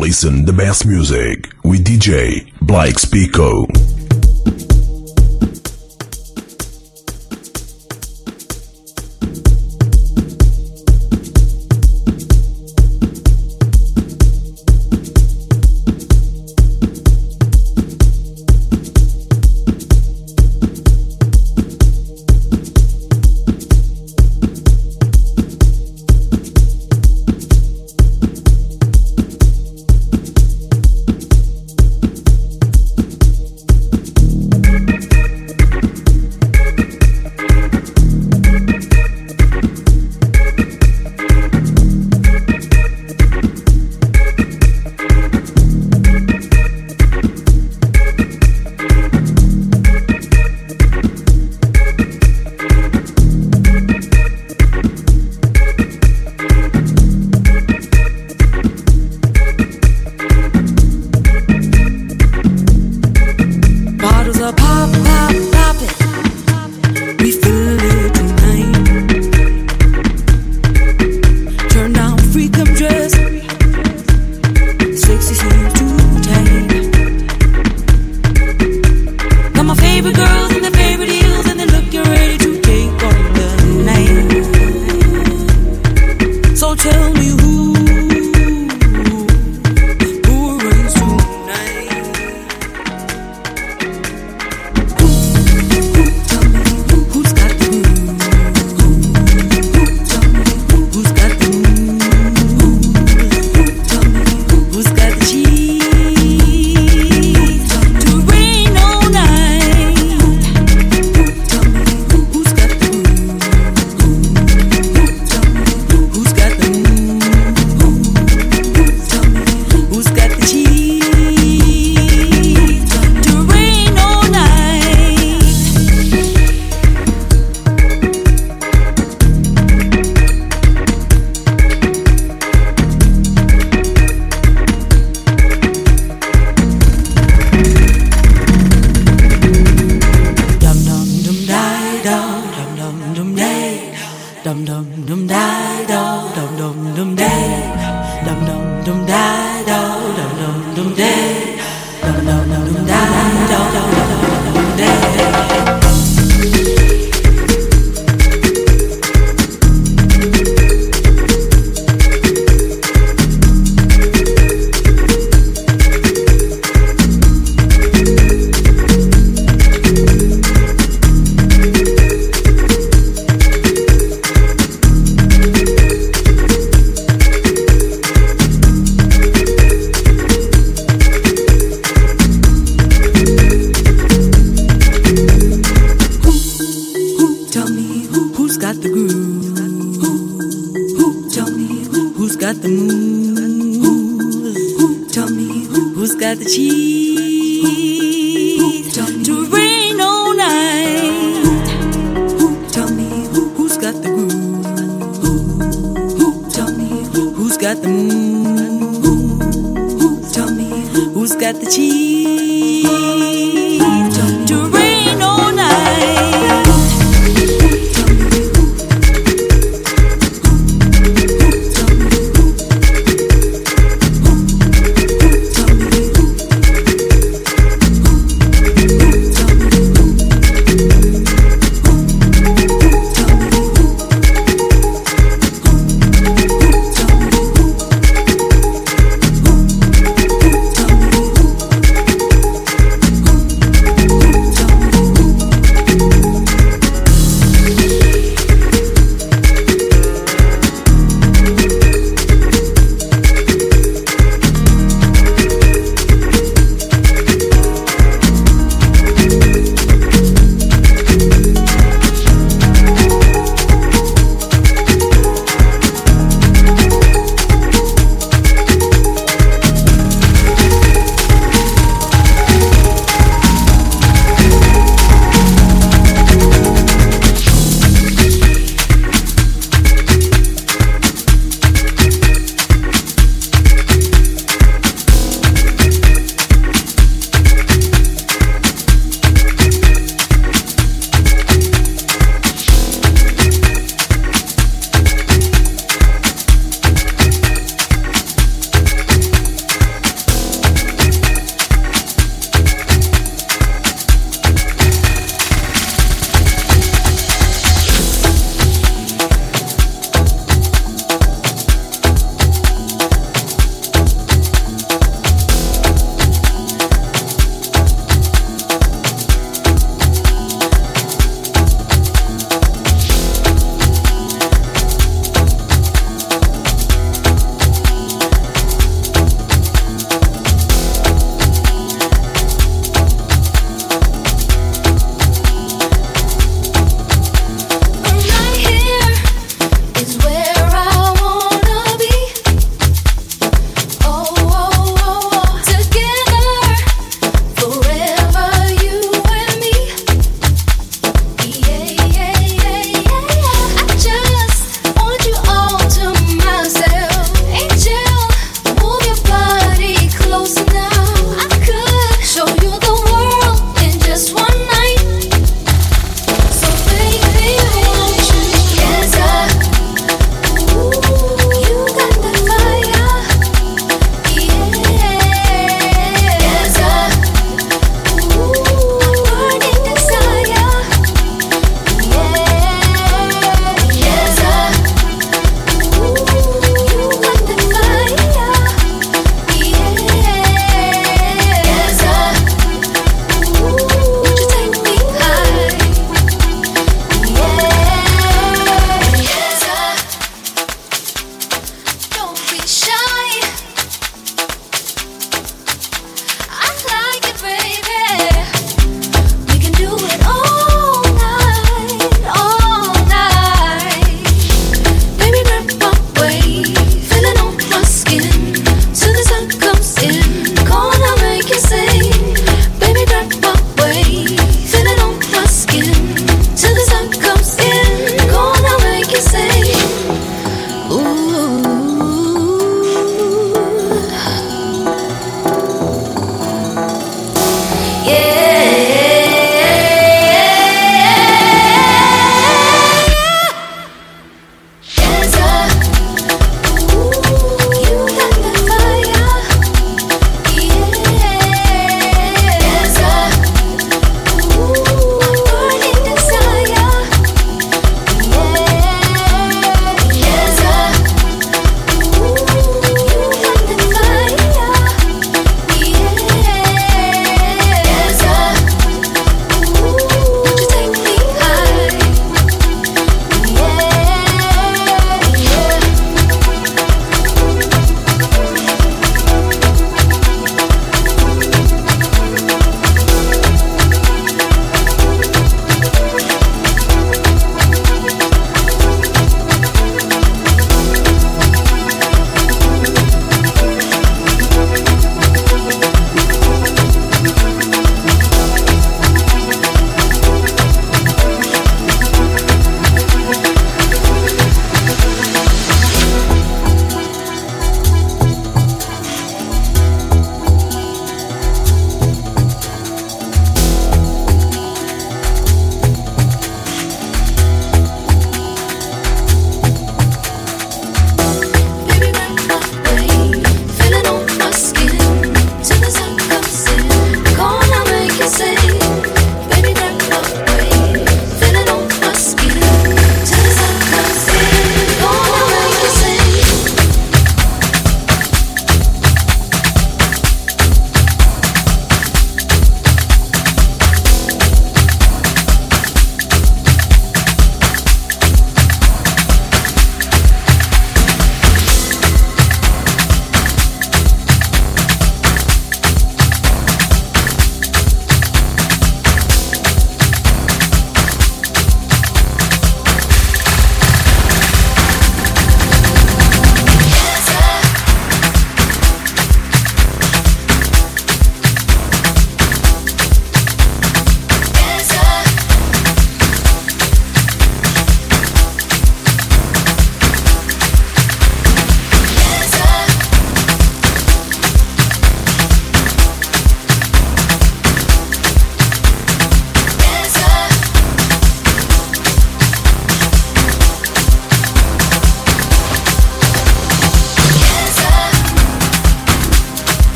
listen the best music with DJ Black Spygo.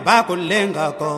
Bakulenga, bakulenga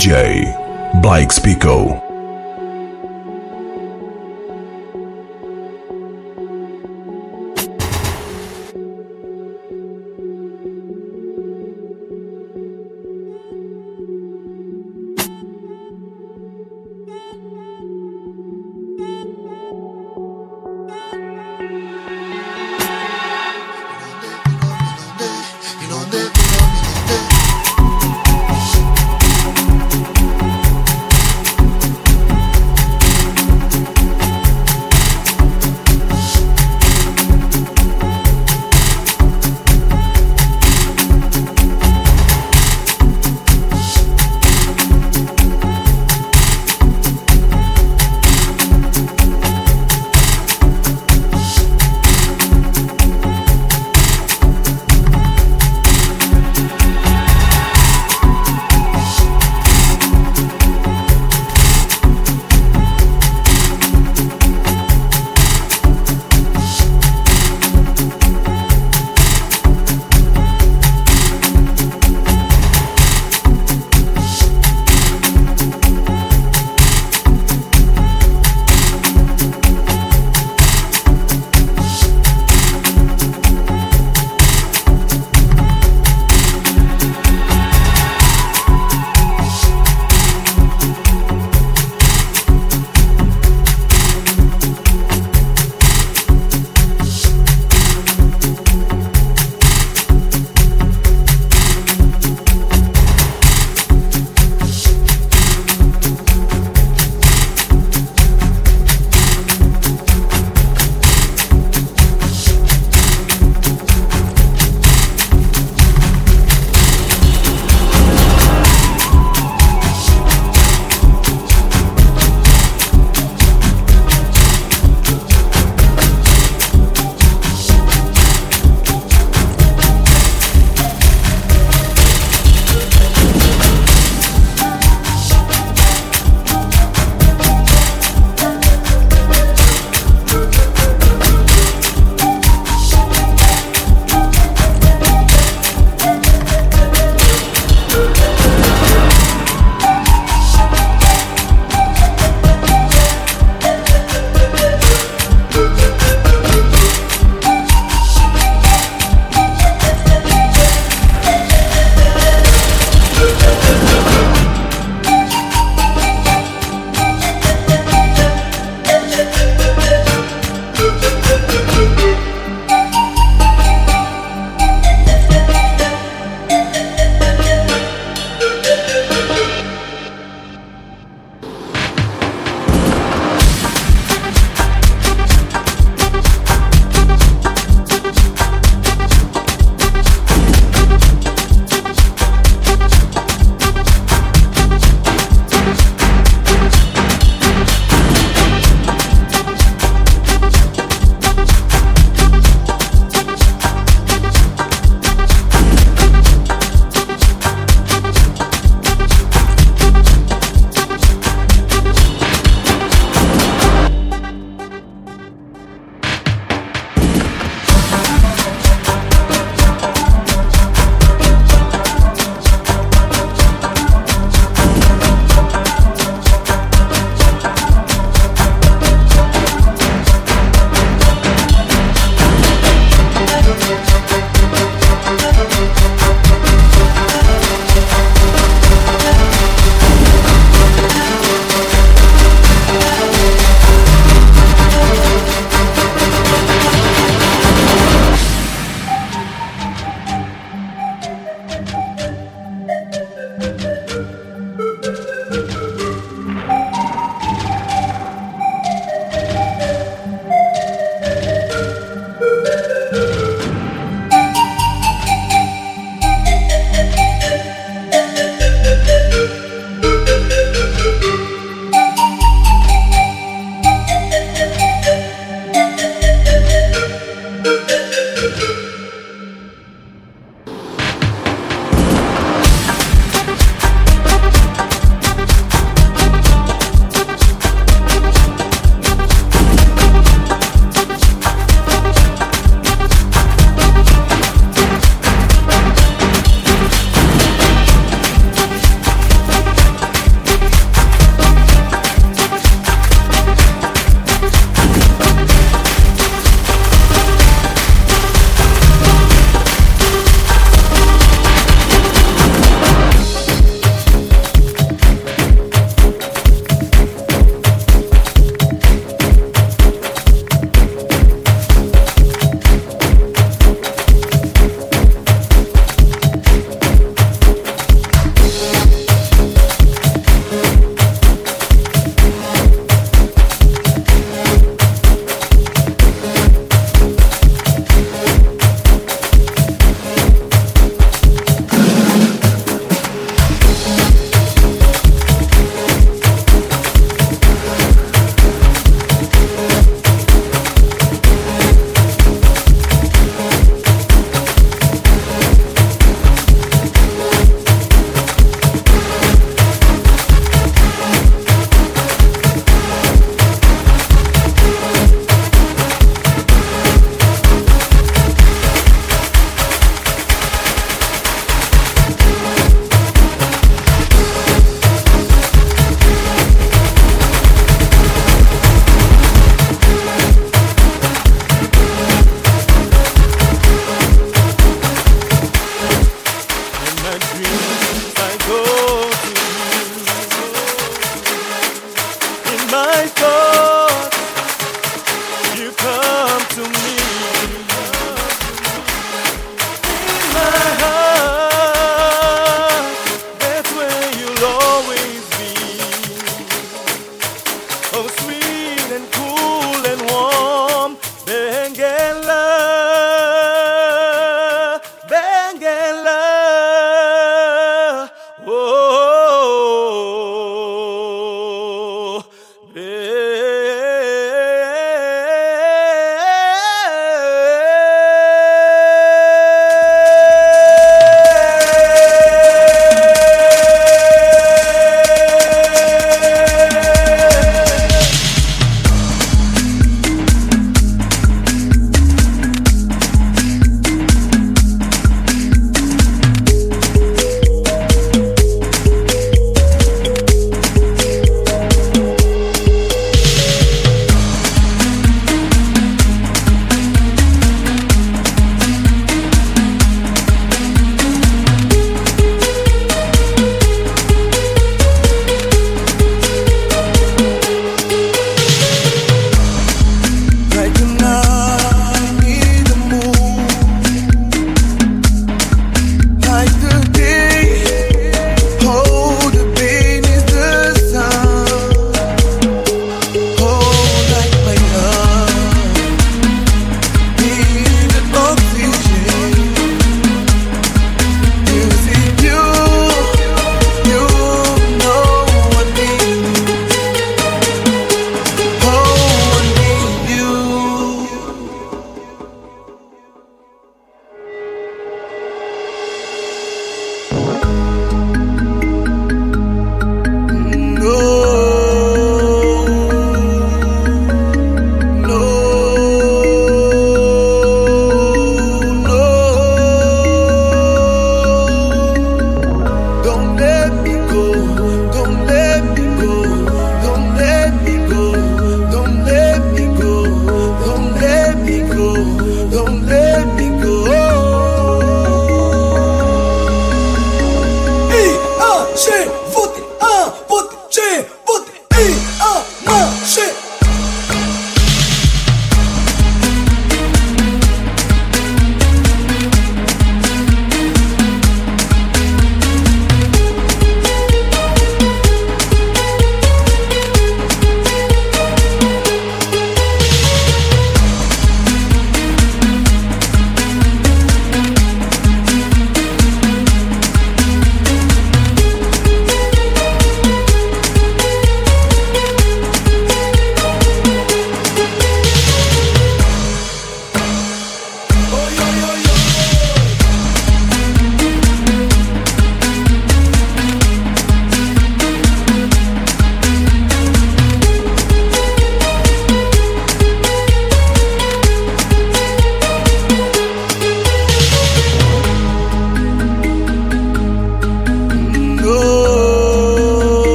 DJ Black Spygo.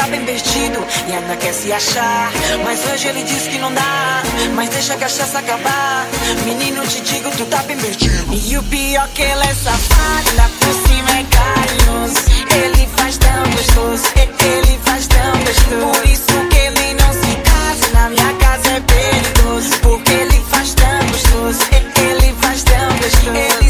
tá bem perdido e ainda quer se achar. Mas hoje ele diz que não dá, mas deixa a cachaça acabar. Menino, te digo, tu tá bem perdido. E o pior que ele é safada, por cima é carinhoso. Ele faz tão gostoso, é ele faz tão gostoso. Por isso que ele não se casa, na minha casa é perigoso. Porque ele faz tão gostoso, é ele faz tão gostoso. Ele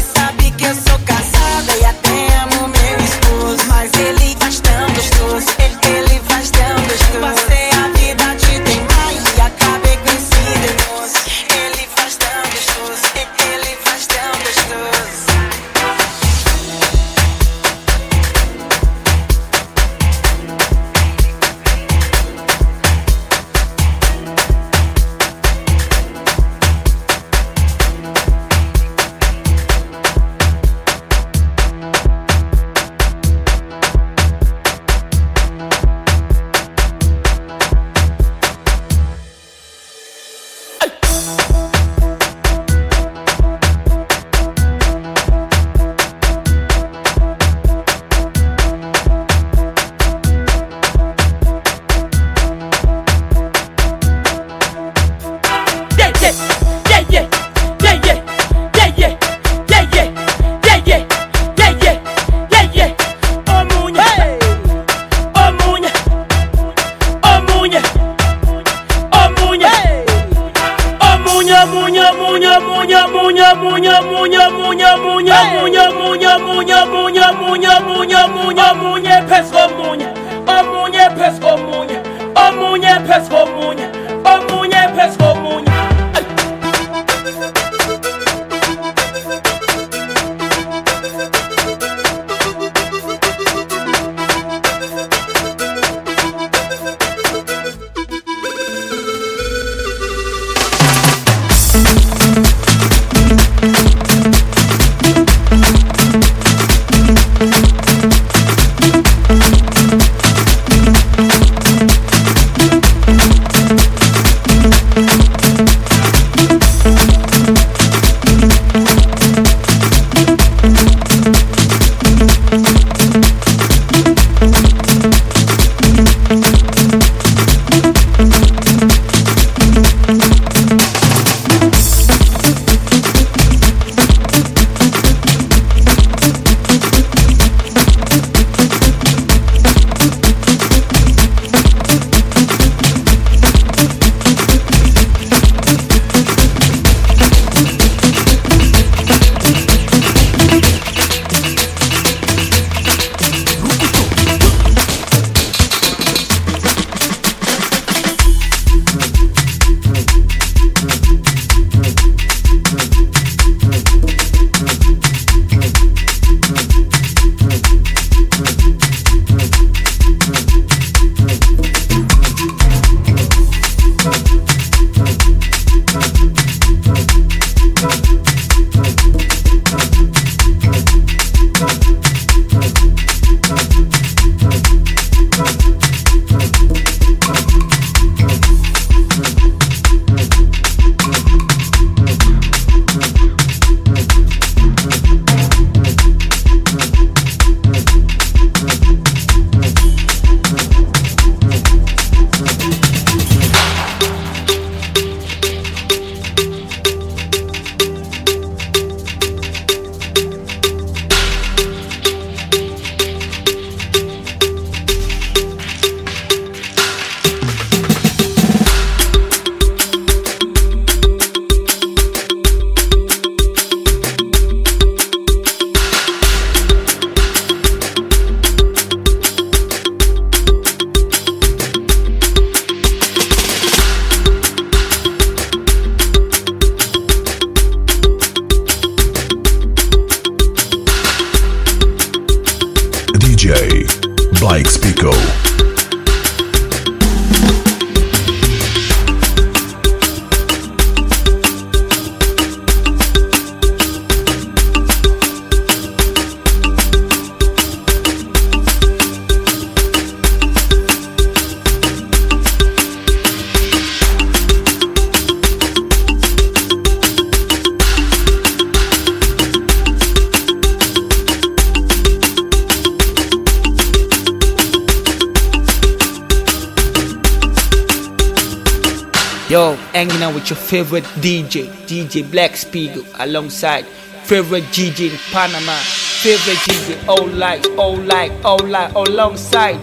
favorite DJ, DJ Black Spygo, alongside favorite DJ in Panama, favorite DJ, all light, all light, all light, alongside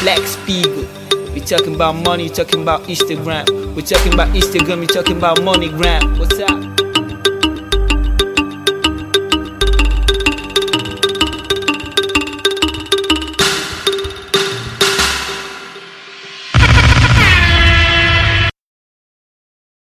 Black Spygo. We talking about money, talking about Instagram. We're talking about Instagram, we talking about MoneyGram. What's up?